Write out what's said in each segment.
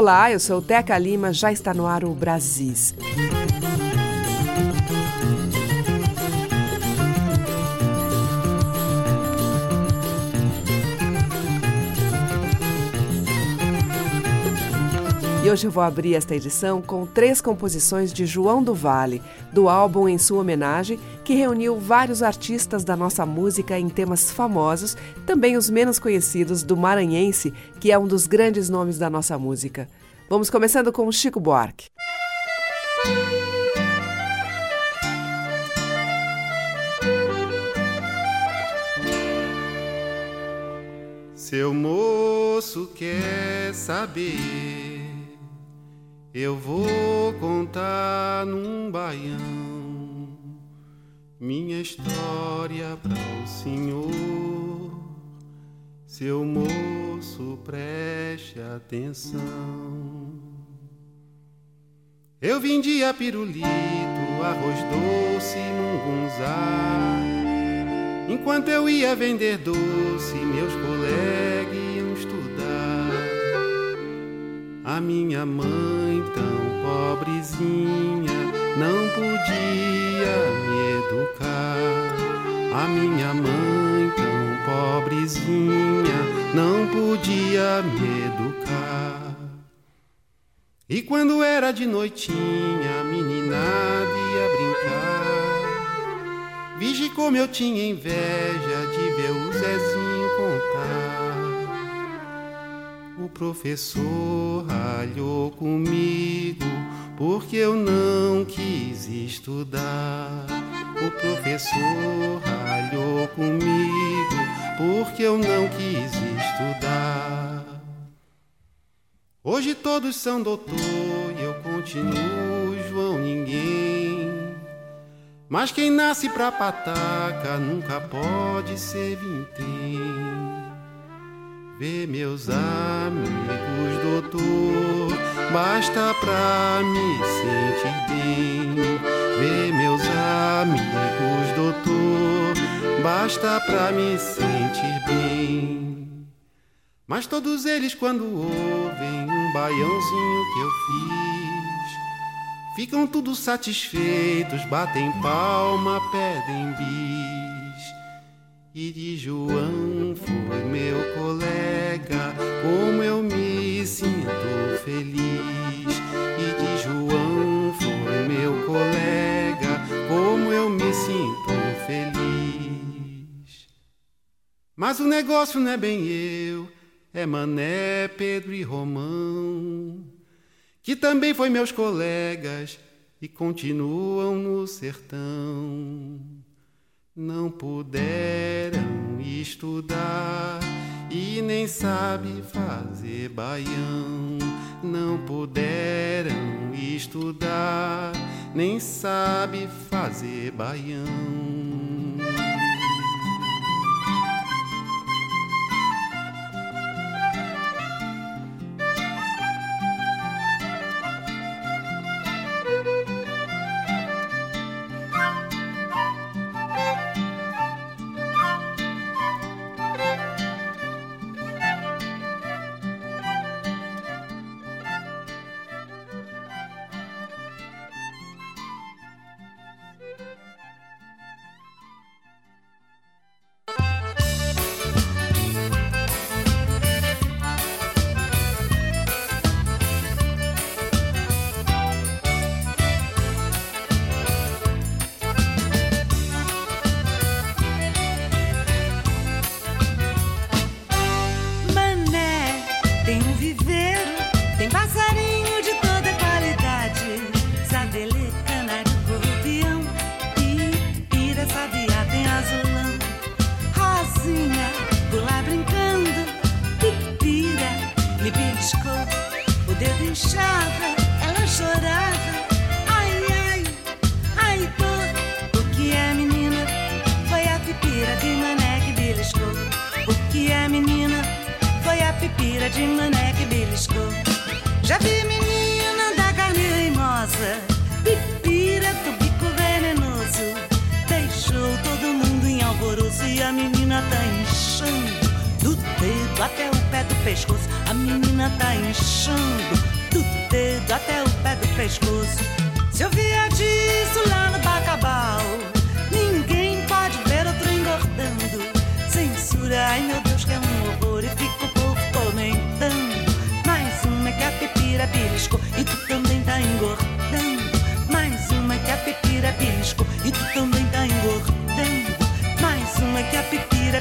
Olá, eu sou Teca Lima, já está no ar o Brasis. Hoje eu vou abrir esta edição com três composições de João do Vale, do álbum Em Sua Homenagem, que reuniu vários artistas da nossa música em temas famosos, também os menos conhecidos do Maranhense, que é um dos grandes nomes da nossa música. Vamos começando com Chico Buarque. Seu moço quer saber eu vou contar num baião minha história para o senhor. Seu moço, preste atenção. Eu vendia pirulito, arroz doce, mungunzá. Enquanto eu ia vender doce, meus colegas A minha mãe, tão pobrezinha, não podia me educar. A minha mãe, tão pobrezinha, não podia me educar. E quando era de noitinha, a meninada ia brincar. Vige como eu tinha inveja de ver o Zezinho professor ralhou comigo porque eu não quis estudar. O professor ralhou comigo porque eu não quis estudar. Hoje todos são doutor e eu continuo João Ninguém. Mas quem nasce pra pataca nunca pode ser vintém. Vê meus amigos, doutor, basta pra me sentir bem. Vê meus amigos, doutor, basta pra me sentir bem. Mas todos eles, quando ouvem um baiãozinho que eu fiz, ficam tudo satisfeitos, batem palma, pedem bis. E de João foi meu colega, como eu me sinto feliz. E de João foi meu colega, como eu me sinto feliz. Mas o negócio não é bem eu, é Mané, Pedro e Romão, que também foi meus colegas e continuam no sertão não puderam estudar e nem sabe fazer baião. Não puderam estudar, nem sabe fazer baião. Sabe, menina da carne reimosa, pipira do bico venenoso, deixou todo mundo em alvoroço e a menina tá inchando do dedo até o pé do pescoço. A menina tá inchando do dedo até o pé do pescoço. Se eu via disso lá no Bacabal, ninguém pode ver outro engordando. Censura, ai meu Deus, que é um pepira e tu também tá engordando. Mais uma que a pepira beliscou e tu também tá engordando. Mais uma que a pepira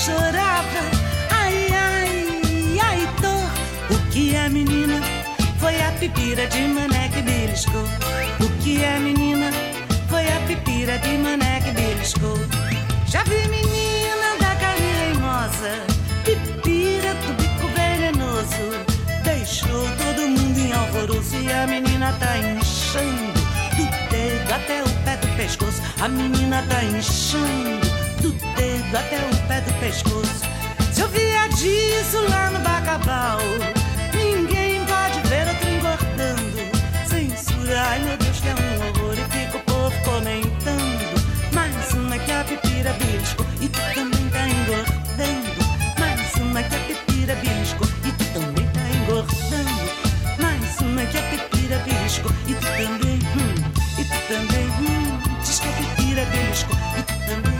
beliscou. pipira de mané que beliscou. O que é menina foi a pipira de mané que beliscou. Já vi menina da carne reimosa, pipira do bico venenoso. Deixou todo mundo em alvoroço e a menina tá inchando. Do dedo até o pé do pescoço, a menina tá inchando. Do dedo até o pé do pescoço. Se eu via disso lá no Bacabal, ninguém pode ver outro Censura, ai meu Deus, que é um horror. E fica o povo comentando. Mais uma que a pipira beliscou e tu também tá engordando. Mais uma que a pipira beliscou e tu também tá engordando. Mais uma que a pipira beliscou e tu também, hum, e tu também, hum. Diz que a pipira beliscou e tu também,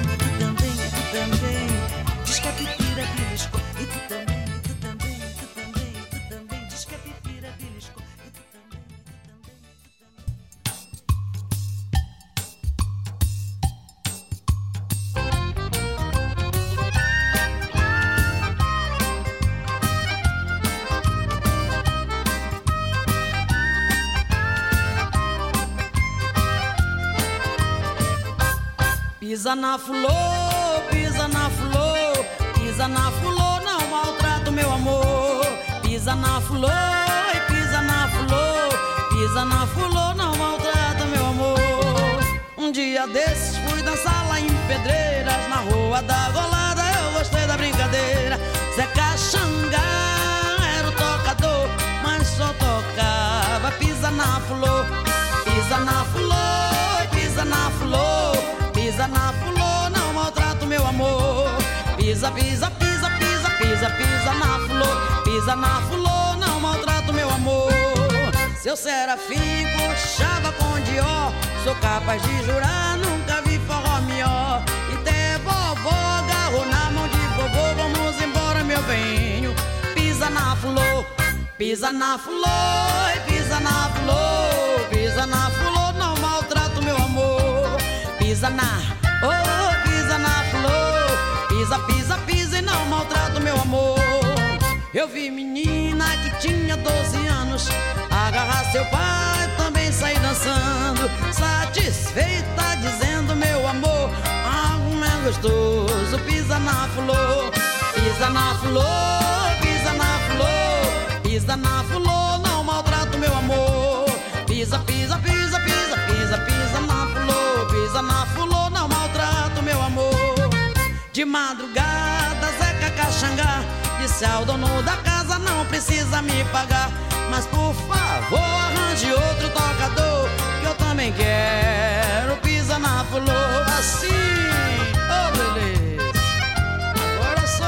Pisa na flor, pisa na flor, pisa na flor, não maltrata meu amor. Pisa na flor, pisa na flor, pisa na flor, não maltrata meu amor. Um dia desses fui dançar lá em Pedreiras, na rua da Golada, eu gostei da brincadeira. Zé Caxangá era o tocador, mas só tocava. Pisa na flor, pisa na flor, pisa na flor. Pisa na flor, não maltrato meu amor. Pisa, pisa, pisa, pisa, pisa, pisa na flor. Pisa na flor, não maltrato meu amor. Seu serafim coxava com dió. Sou capaz de jurar, nunca vi forró melhor. E até vovó agarrou na mão de vovô. Vamos embora, meu benho. Pisa na flor, pisa na flor, pisa na flor, pisa na flor, Pisa na Oh, pisa na flor, pisa, pisa, pisa e não maltrata meu amor. Eu vi menina que tinha 12 anos agarrar seu pai também sair dançando, satisfeita dizendo meu amor, algo é gostoso. Pisa na flor, pisa na flor, pisa na flor, pisa na flor, não maltrata meu amor. Pisa, pisa, pisa, pisa, pisa, pisa na flor, pisa na flor meu amor. De madrugada, Zeca Caxangá disse ao dono da casa: Não precisa me pagar, mas por favor, arranje outro tocador. Que eu também quero pisa na flor assim. Oh, beleza. Agora sou.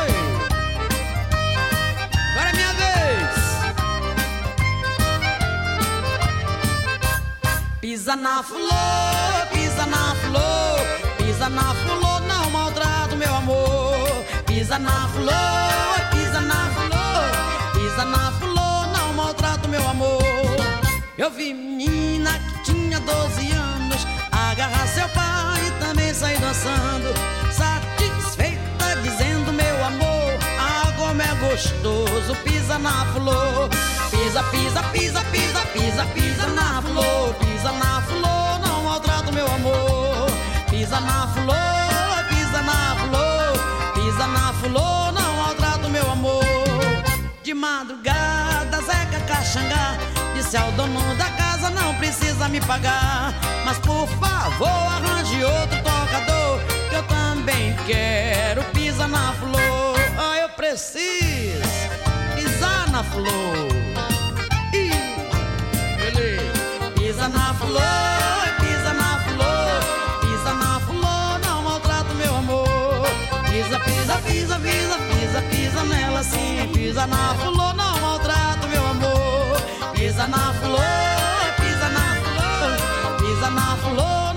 Agora é minha vez. Pisa na na Pisa na flor, não maltrato meu amor. Pisa na flor, pisa na flor, pisa na flor, não maltrato meu amor. Eu vi menina que tinha 12 anos agarrar seu pai e também sair dançando, satisfeita dizendo meu amor, ah como é gostoso. gostoso, pisa na flor. Pisa, pisa, pisa, pisa, pisa, pisa na flor. Pisa na flor, não maltrata meu amor. Pisa na flor, pisa na flor. Pisa na flor, não maltrata meu amor. De madrugada, Zeca Caxangá disse ao dono da casa: Não precisa me pagar, mas por favor, arranje outro tocador. Que eu também quero pisar na flor. Ah, eu preciso pisar na flor. Pisa na flor, Pisa, pisa, pisa, pisa, pisa, pisa nela sim. Pisa na flor, não maltrata meu amor. Pisa na flor, pisa na flor, pisa na flor,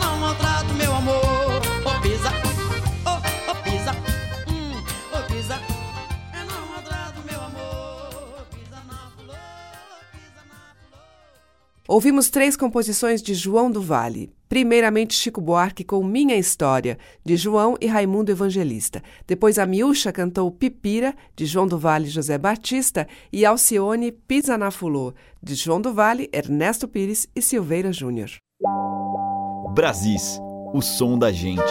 Ouvimos três composições de João do Vale. Primeiramente, Chico Buarque com Minha História, de João e Raimundo Evangelista. Depois, a Miúcha cantou Pipira, de João do Vale e José Batista. E Alcione Pisa na Fulô, de João do Vale, Ernesto Pires e Silveira Júnior. Brasis, o som da gente.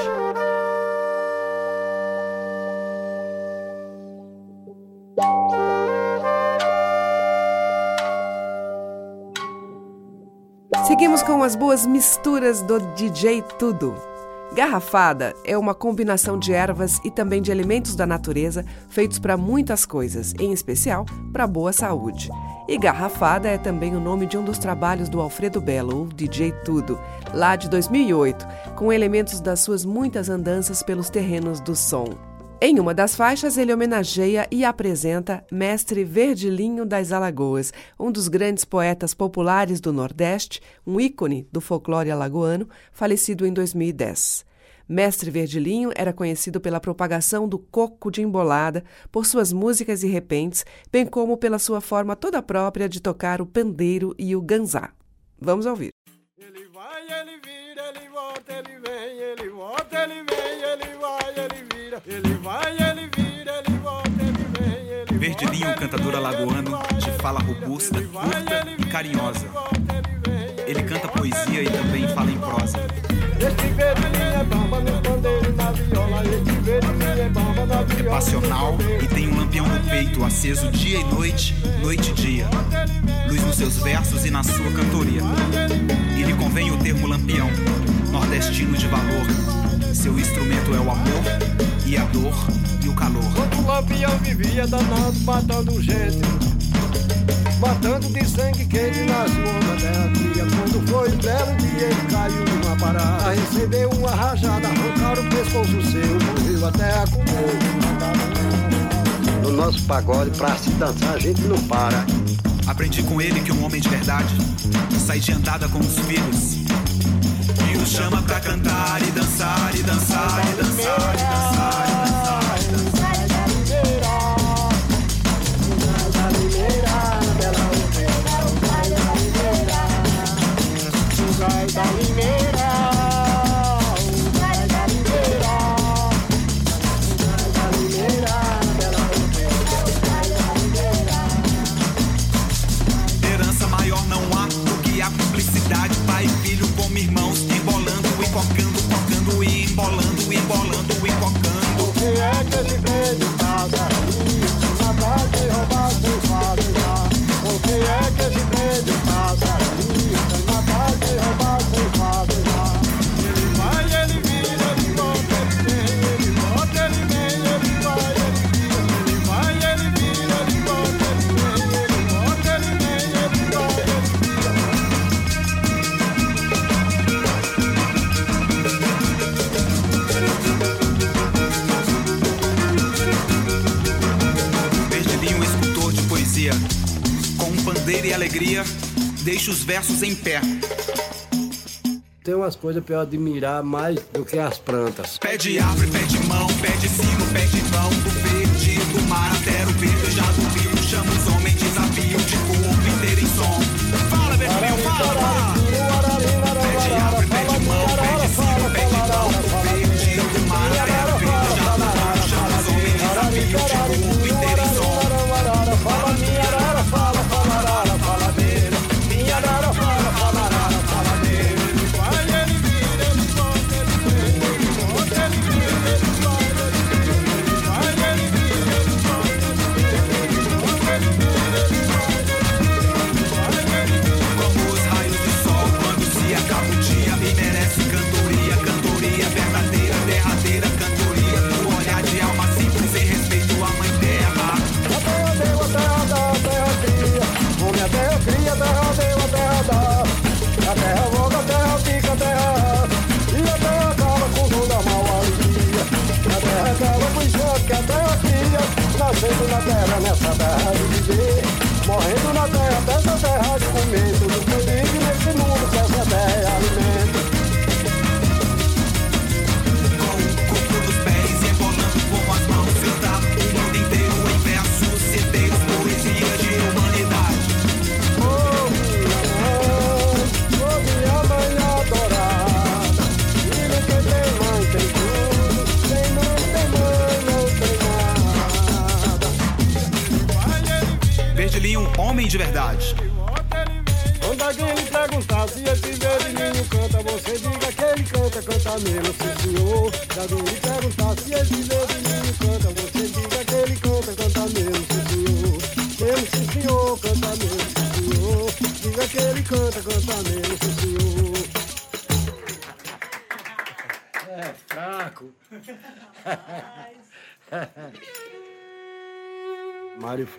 Seguimos com as boas misturas do DJ Tudo. Garrafada é uma combinação de ervas e também de elementos da natureza feitos para muitas coisas, em especial para boa saúde. E Garrafada é também o nome de um dos trabalhos do Alfredo Belo, o DJ Tudo, lá de 2008, com elementos das suas muitas andanças pelos terrenos do som. Em uma das faixas, ele homenageia e apresenta Mestre Verdilinho das Alagoas, um dos grandes poetas populares do Nordeste, um ícone do folclore alagoano, falecido em 2010. Mestre Verdilinho era conhecido pela propagação do coco de embolada, por suas músicas e repentes, bem como pela sua forma toda própria de tocar o pandeiro e o ganzá. Vamos ouvir. Ele vai, ele vira, ele volta, ele vem, ele volta, ele vem, ele vai, vira. Ele vai, ele vira, ele volta, ele vem, ele vem, alagoano, de fala robusta, curta e carinhosa. ele canta poesia e também fala em prosa. É passional e tem um lampião no peito, aceso dia e noite, noite e dia. Luz nos seus versos e na sua cantoria. E lhe convém o termo lampião, nordestino de valor. Seu instrumento é o amor e a dor e o calor. Quando o lampião vivia danado, matando gente. Matando de sangue quente na terra fria. Quando foi um belo dia, ele caiu numa parada. Recebeu uma rajada, arrancaram o pescoço seu. Morreu até a comer. No nosso pagode, pra se dançar, a gente não para. Aprendi com ele que um homem de verdade sai de andada com os filhos. E chama pra cantar e dançar e dançar e dançar e dançar e dançar. Versos em pé. Tem umas coisas pra eu admirar mais do que as plantas. Pé de árvore, pé de mão, pé de sino, pé de vão, do verde, do mar até o verde, já do rio, chama os homens, desafio, de corpo inteiro em som. Fala, Verdilinho, fala, fala!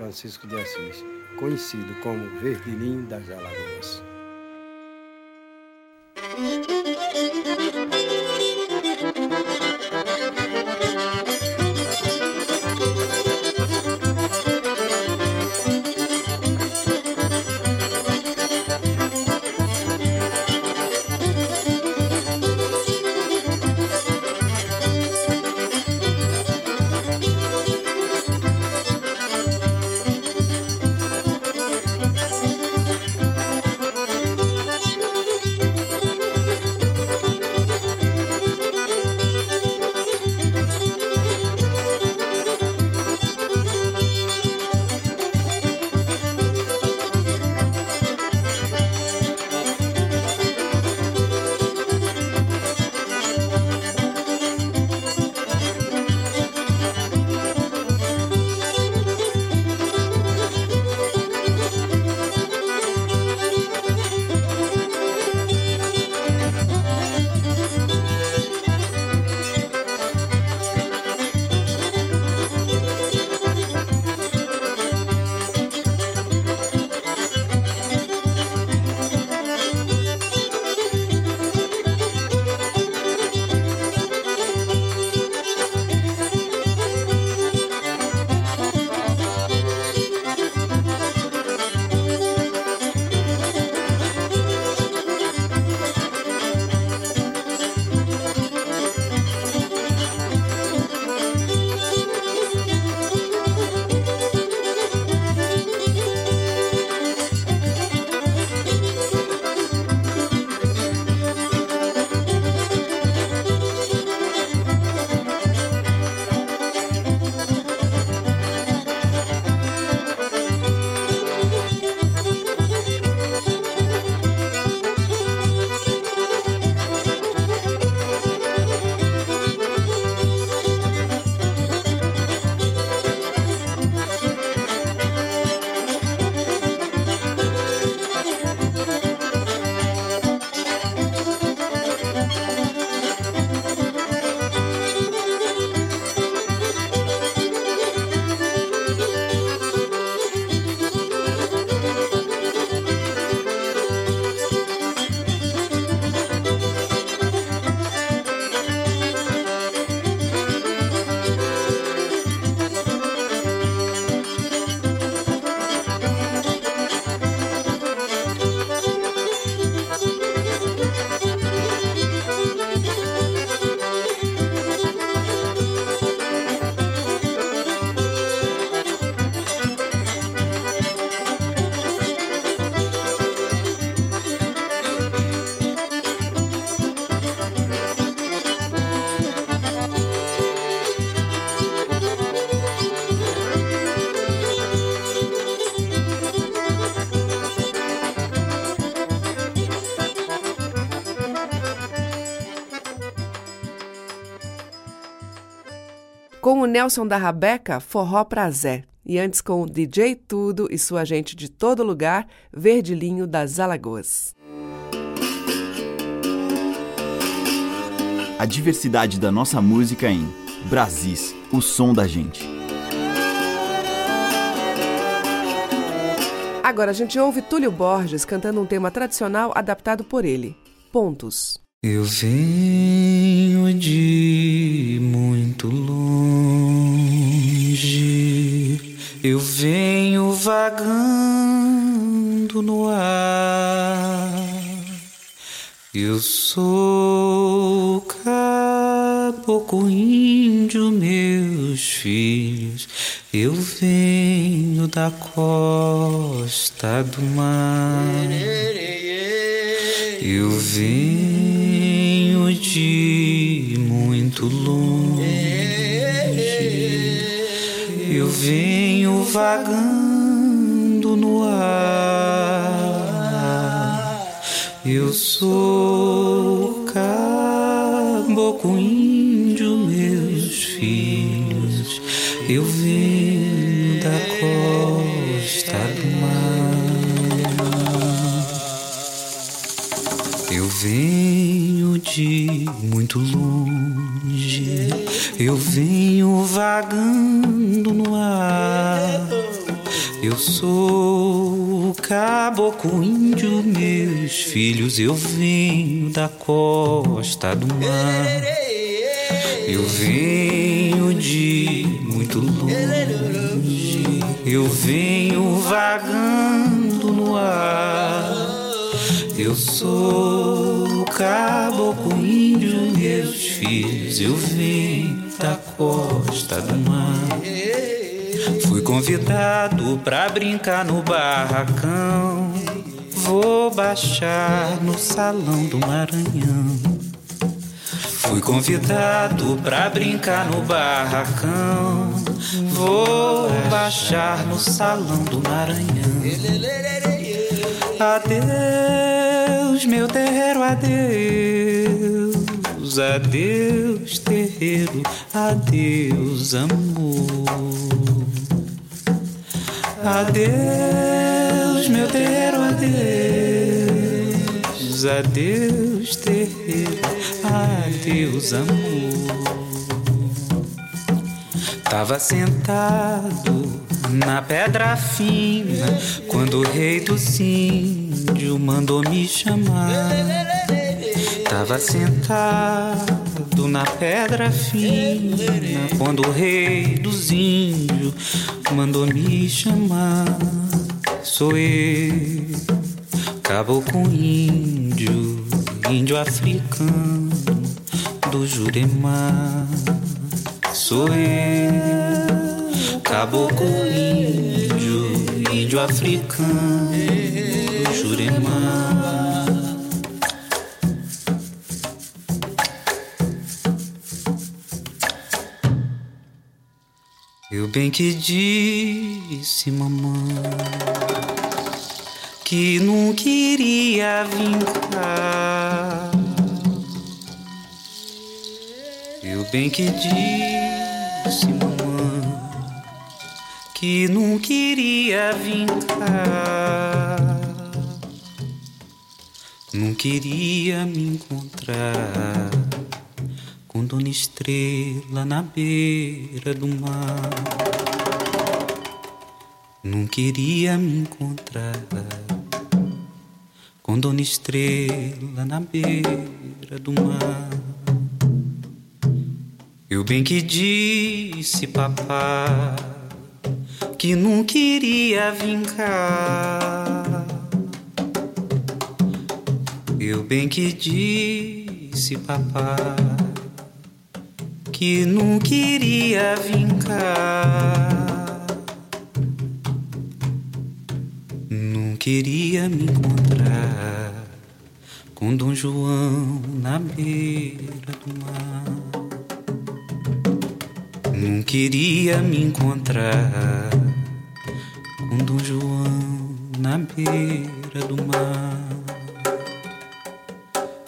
Francisco de Assis, conhecido como Verdilhinho das Alagoas. Nelson da Rabeca, Forró pra Zé. E antes com o DJ Tudo e sua gente de todo lugar, Verdilinho das Alagoas. A diversidade da nossa música em Brasis, o som da gente. Agora a gente ouve Túlio Borges cantando um tema tradicional adaptado por ele: Pontos. Eu venho de muito longe eu venho vagando no ar. Eu sou caboclo índio, meus filhos. Eu venho da costa do mar. Eu venho de muito longe. Venho vagando no ar. Eu sou caboclo índio, meus filhos. Eu venho da costa do mar. Eu venho de muito longe. Eu venho vagando no ar. Eu sou o caboclo índio, meus filhos. Eu venho da costa do mar. Eu venho de muito longe. Eu venho vagando no ar. Eu sou o caboclo índio, meus filhos. Eu venho da costa do mar. Fui convidado pra brincar no barracão. Vou baixar no salão do Maranhão. Fui convidado pra brincar no barracão. Vou baixar no salão do Maranhão. Adeus, meu terreiro, adeus. Adeus, terreiro, adeus, amor. Adeus, meu terreiro, adeus. Adeus, terreiro, adeus, amor. Tava sentado na pedra fina quando o rei dos índios mandou me chamar. Tava sentado na pedra fina quando o rei dos índios mandou me chamar. Sou eu, caboclo índio, índio africano do Juremar. Sou eu, caboclo índio, índio africano do Juremar. Eu bem que disse, mamãe, que não queria cá. Eu bem que disse, mamãe, que não queria cá. Não queria me encontrar Dona Estrela na beira do mar. Não queria me encontrar com Dona Estrela na beira do mar. Eu bem que disse, papá, que não queria vir cá. Eu bem que disse, papá que não queria vir cá. Não queria me encontrar com Dom João na beira do mar. Não queria me encontrar com Dom João na beira do mar.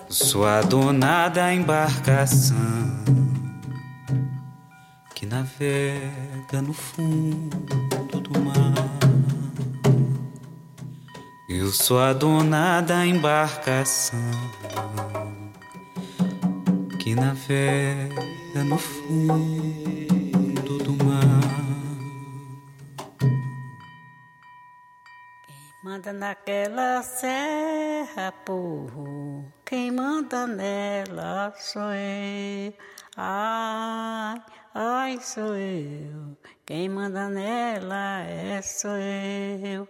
Sou a dona da embarcação navega no fundo do mar. Eu sou a dona da embarcação que navega no fundo do mar. Manda naquela serra, porro. Quem manda nela sou eu. Ai, ai sou eu. Quem manda nela é sou eu.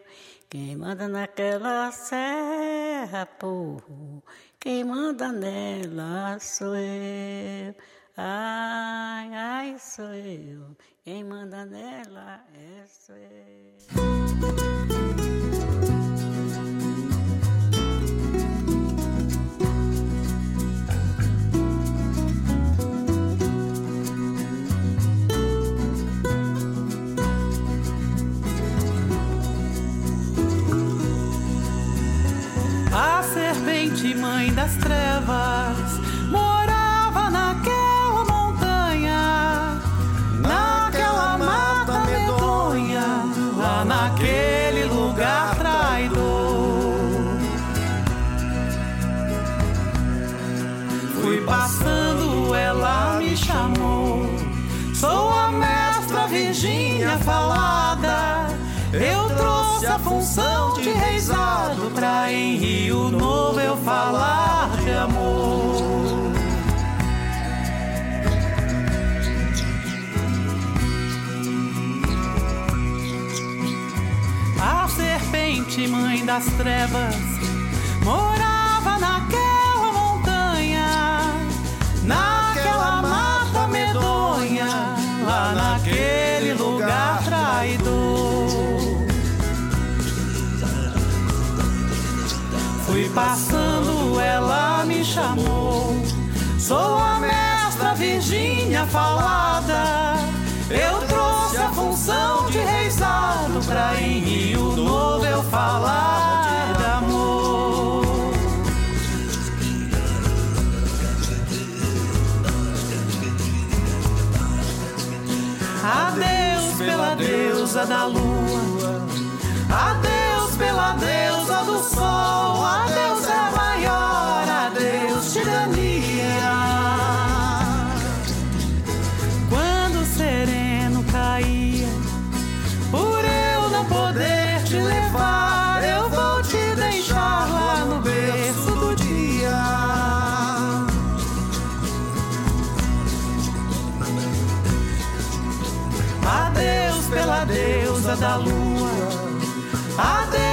Quem manda naquela serra, porro. Quem manda nela sou eu. Ai, ai, sou eu. Quem manda nela é sou eu. Serpente mãe das trevas morava naquela montanha, naquela mata medonha, lá naquele lugar traidor. Fui passando, ela me chamou. Sou a mestra Virgínia falada. Eu trouxe a função de reizado pra em Rio Novo eu falar de amor. A serpente, mãe das trevas, morava naquela passando, ela me chamou. Sou a mestra Virgínia falada. Eu trouxe a função de reizado pra em Rio Novo eu falar de amor. Adeus pela deusa da lua. Adeus pela deusa do sol. Adeus da lua. Adeus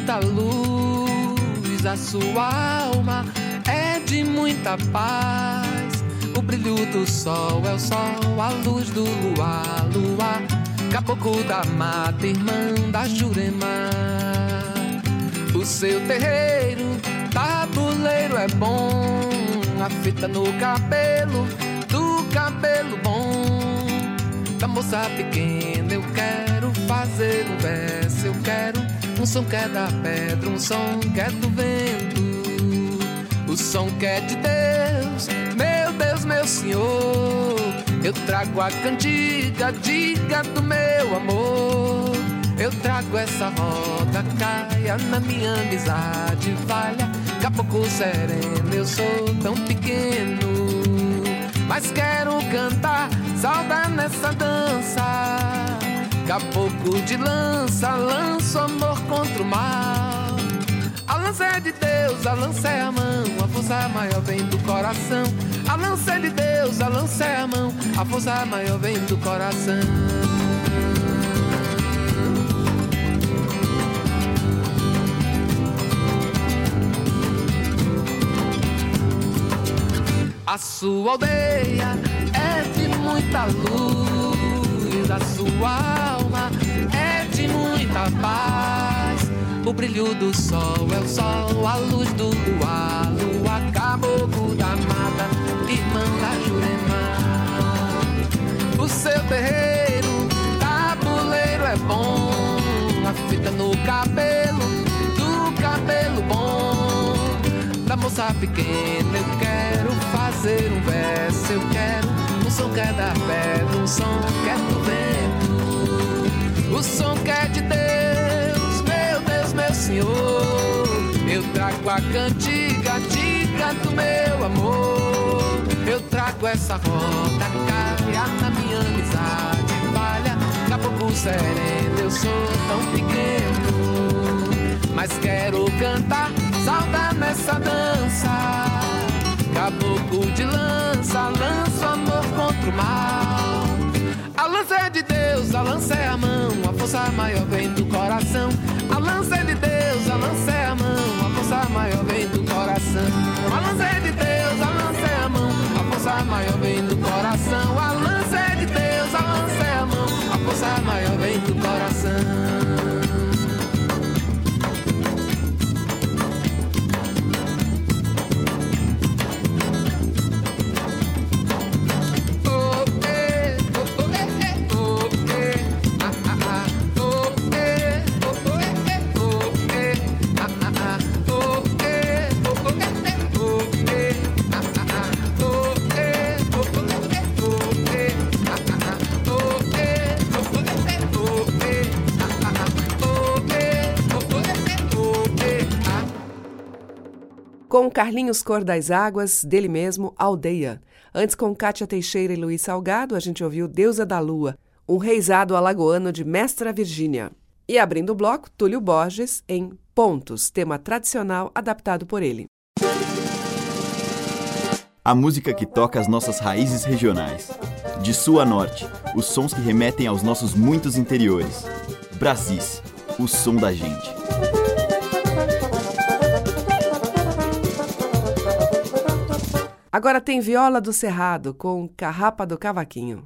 muita luz, a sua alma é de muita paz. O brilho do sol é o sol, a luz do luar, luar. Caboclo da mata, irmã da Jurema. O seu terreiro, tabuleiro é bom. A fita no cabelo, do cabelo bom. Da moça pequena, eu quero fazer um verso. Eu quero um som que é da pedra, um som que é do vento. O som que é de Deus, meu Deus, meu Senhor. Eu trago a cantiga, diga do meu amor. Eu trago essa roda, caia na minha amizade, valha. Caboclo sereno, eu sou tão pequeno. Mas quero cantar, saudar nessa dança. Caboclo de lança, lanço amor contra o mal. A lança é de Deus, a lança é a mão, a força maior vem do coração. A lança é de Deus, a lança é a mão, a força maior vem do coração. A sua aldeia é de muita luz, a sua alma é de muita paz. O brilho do sol é o sol, a luz do luar, lua, caboclo da mata, irmã da Jurema. O seu terreiro, tabuleiro é bom, a fita no cabelo, do cabelo bom. Da moça pequena eu quero fazer um verso, eu quero um som que é da pedra, um som que é do vento, o som que é de Deus, meu Deus, meu Senhor. Eu trago a cantiga, diga do meu amor. Eu trago essa roda, caia na minha amizade, falha, caboclo sereno, eu sou tão pequeno, mas quero cantar saudar nessa dança. Caboclo de lança, lança amor contra o mal. A lança é de Deus, a lança é a mão, a força maior vem do coração. A lança é de Deus, a lança é a mão, a força maior vem do coração. A lança é de Deus, a lança é a mão, a força maior vem do coração. A lança é de Deus, a lança é a mão, a força maior vem do coração. Com Carlinhos Cor das Águas, dele mesmo, Aldeia. Antes, com Cátia Teixeira e Luiz Salgado, a gente ouviu Deusa da Lua, um reizado alagoano de Mestra Virgínia. E abrindo o bloco, Túlio Borges, em Pontos, tema tradicional adaptado por ele. A música que toca as nossas raízes regionais. De sul a norte, os sons que remetem aos nossos muitos interiores. Brasis, o som da gente. Agora tem Viola do Cerrado com Carrapa do Cavaquinho.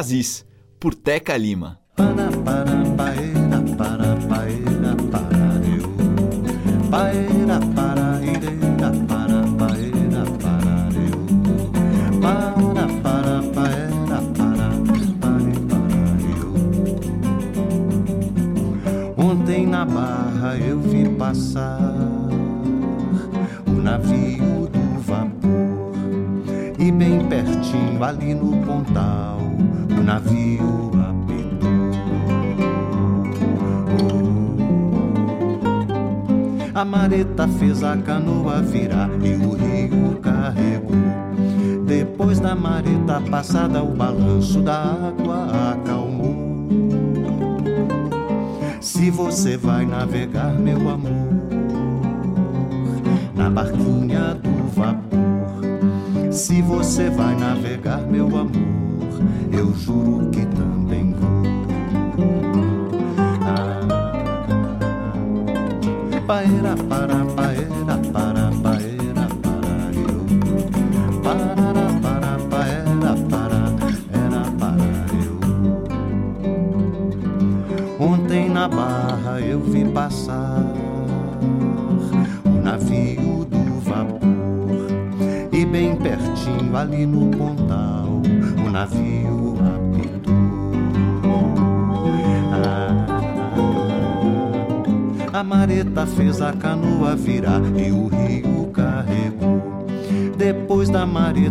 Brasis, por Teca Lima. Para, para, para, a canoa virar e o rio carregou. Depois da mareta passada, o balanço da água acalmou. Se você vai navegar, meu amor, na barquinha do vapor. Se você vai navegar, meu amor, eu juro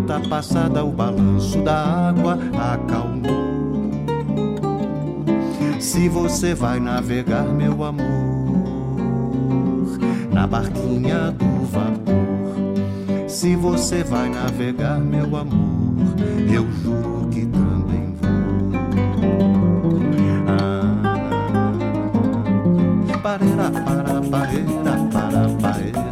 da mareta passada, o balanço da água acalmou. Se você vai navegar, meu amor, na barquinha do vapor. Se você vai navegar, meu amor, eu juro que também vou. Ah, parera, para, parera, para, paera,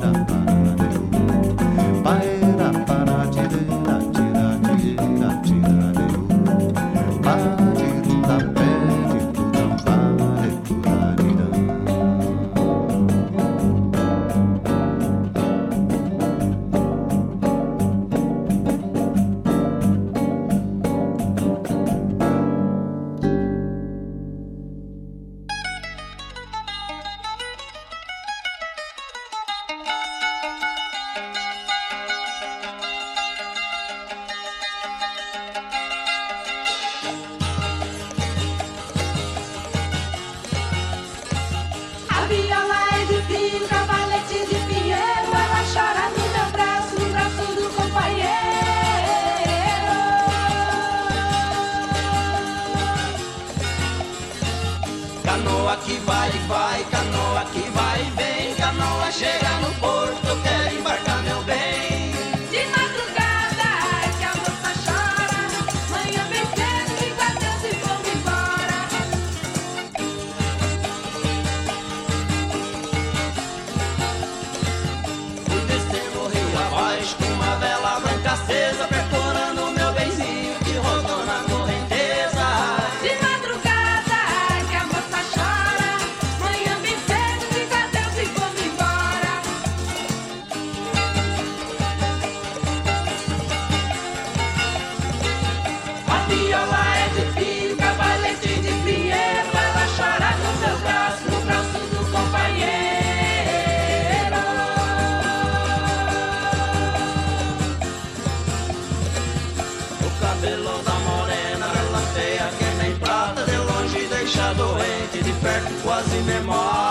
de perto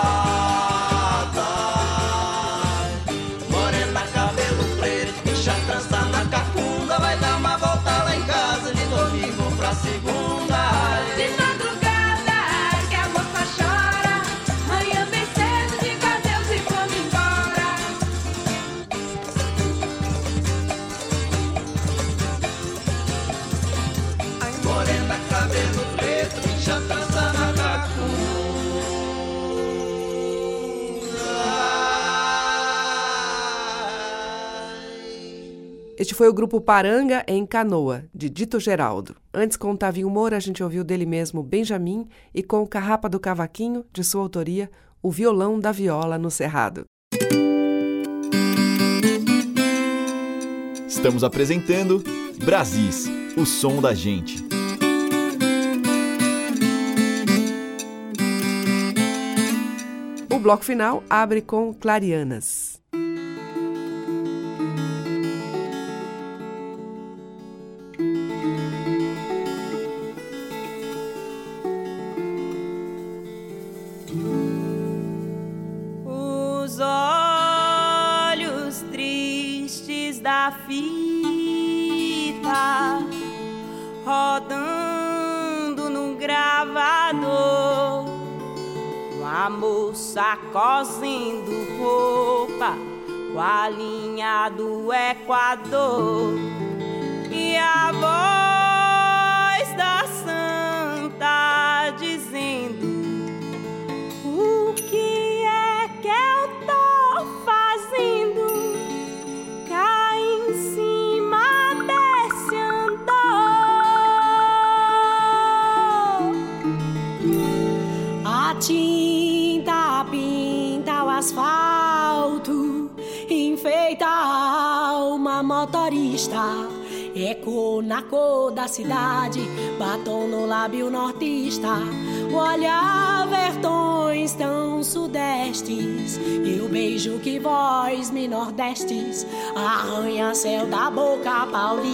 Este foi o grupo Paranga em Canoa, de Dito Geraldo. Antes, com o Tavinho Moura, a gente ouviu dele mesmo Benjamin e com o Carrapa do Cavaquinho, de sua autoria, O Violão da Viola no Cerrado. Estamos apresentando Brasis, o som da gente. O bloco final abre com Clarianas. Os olhos tristes da fita rodando no gravador, uma moça cosendo roupa com a linha do Equador. E a voz Eco na cor da cidade, batom no lábio nortista. Olhar vertões tão sudestes, e o beijo que vós me nordestes arranha céu da boca paulista.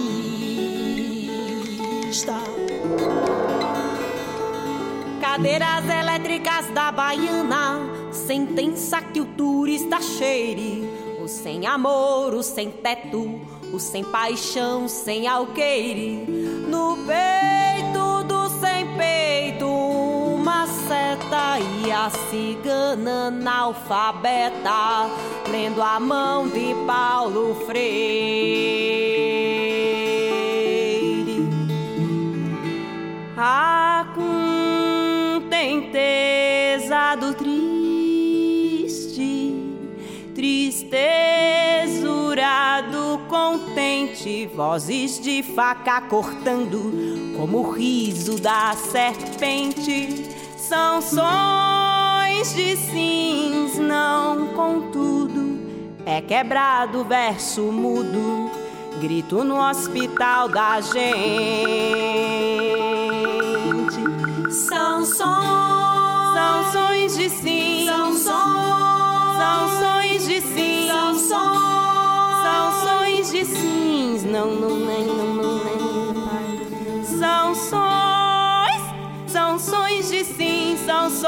Cadeiras elétricas da Baiana, sentença que o turista cheire. O sem amor, o sem teto, o sem paixão, sem alqueire. No peito do sem peito, uma seta e a cigana analfabeta, lendo a mão de Paulo Freire. A contenteza do triste, vozes de faca cortando, como o riso da serpente, são sons de sims, não contudo, é quebrado verso mudo, grito no hospital da gente. São sons, são sons de sim, são sons, são sons de sim, são sons, são sons de sims, não, não, não, não, não, não. São sons, de sons,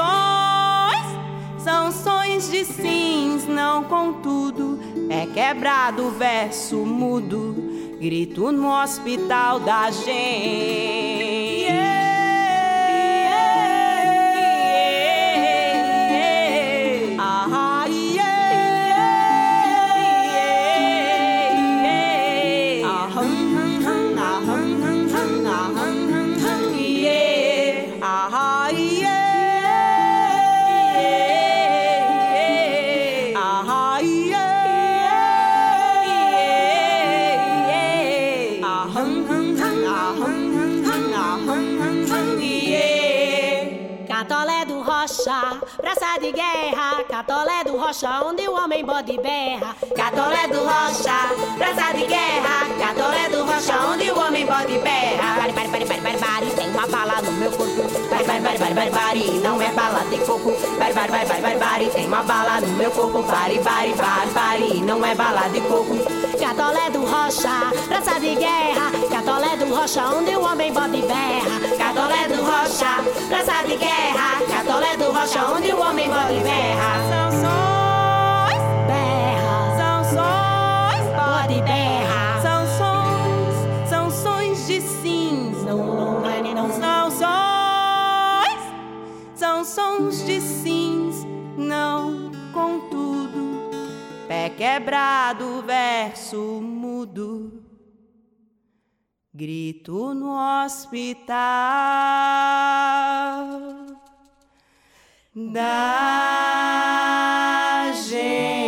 são sons de sims, não contudo, é quebrado o verso mudo, grito no hospital da gente. Rocha, onde o homem bode berra. Catolé do Rocha, praça de guerra. Catolé do Rocha, onde o homem bode berra. Bari, bari, bari, bari, bari, bari, tem uma bala no meu corpo. Bari, bari, bari, bari, bari, bari, não é bala de coco. Bari, bari, bari, bari, bari, bari, tem uma bala no meu corpo. Bari, bari, bari, bari, não é bala de coco. Catolé do Rocha, praça de guerra. Catolé do Rocha, onde o homem bode berra. Catolé do Rocha, praça de guerra. Catolé do Rocha, onde o homem bode berra. São sons de sims. Não, contudo, pé quebrado, verso mudo. Grito no hospital da gente.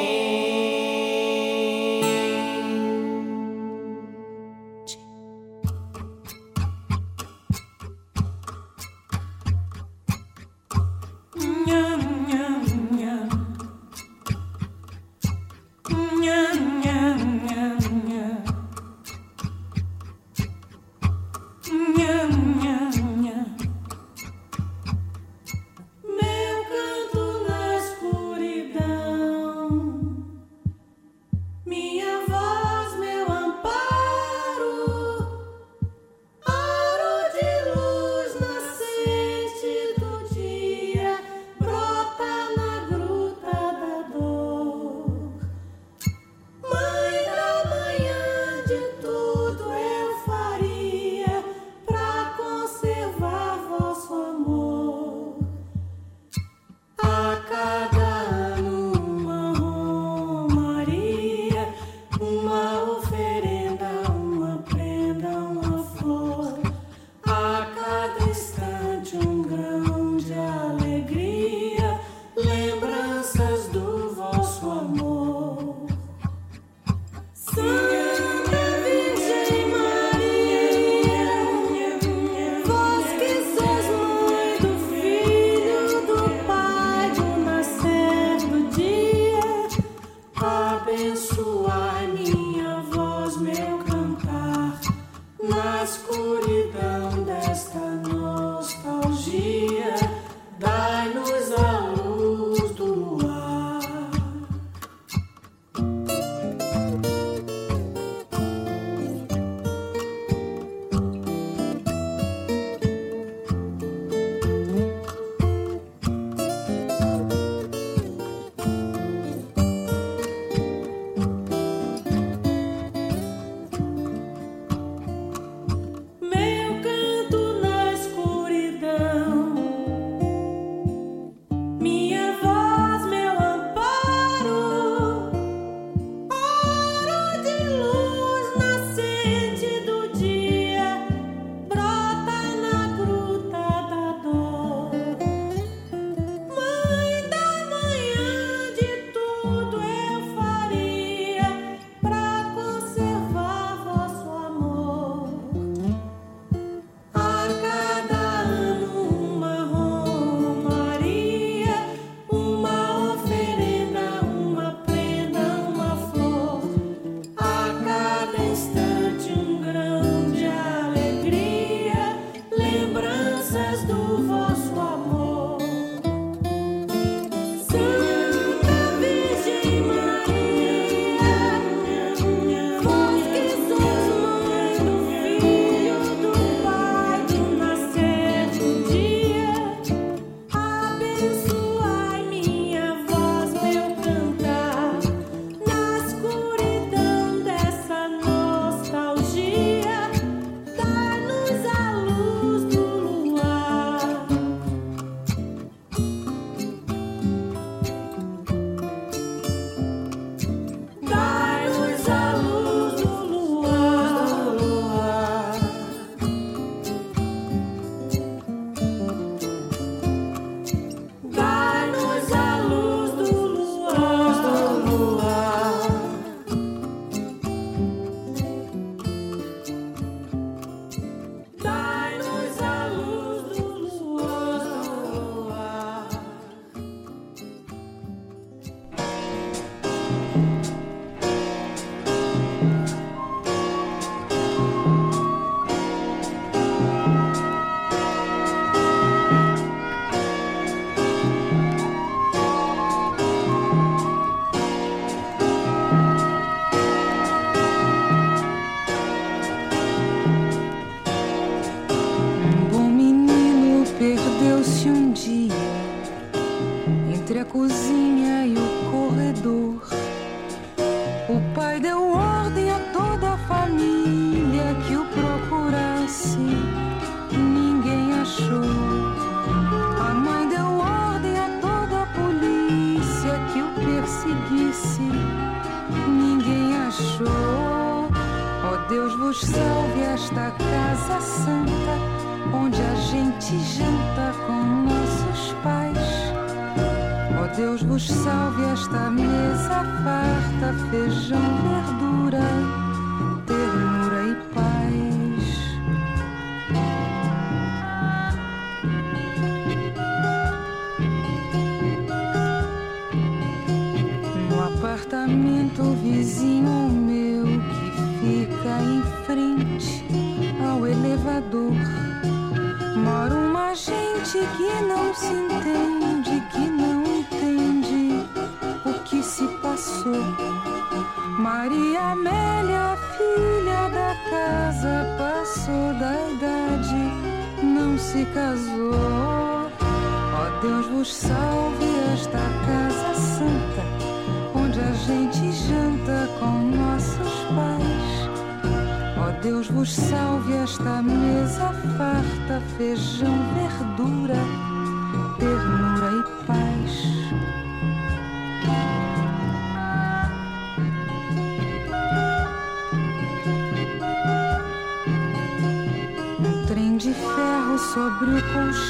cozinha.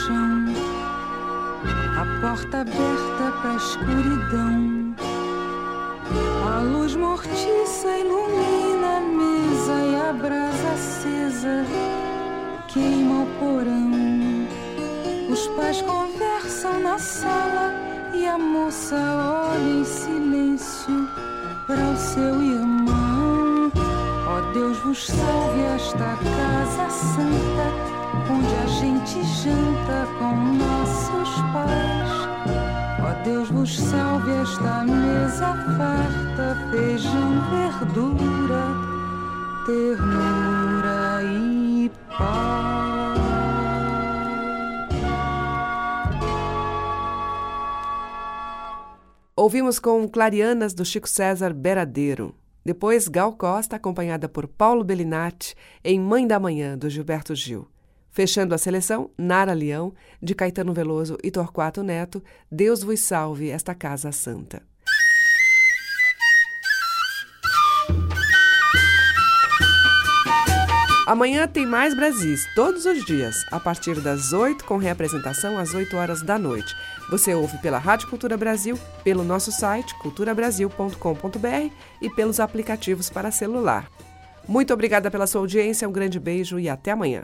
O colchão, a porta aberta pra escuridão. A luz mortiça ilumina a mesa e a brasa acesa queima o porão. Os pais conversam na sala e a moça olha em silêncio para o seu irmão. Ó Deus vos salve esta casa santa, onde a gente janta com nossos pais. Ó Deus vos salve esta mesa farta, feijão, verdura, ternura e paz. Ouvimos com Clarianas do Chico César Beradeiro. Depois, Gal Costa, acompanhada por Paulo Bellinati, em Mãe da Manhã, do Gilberto Gil. Fechando a seleção, Nara Leão, de Caetano Veloso e Torquato Neto, Deus vos salve esta casa santa. Amanhã tem mais Brasis, todos os dias, a partir das 8, com reapresentação às 8 horas da noite. Você ouve pela Rádio Cultura Brasil, pelo nosso site culturabrasil.com.br e pelos aplicativos para celular. Muito obrigada pela sua audiência, um grande beijo e até amanhã.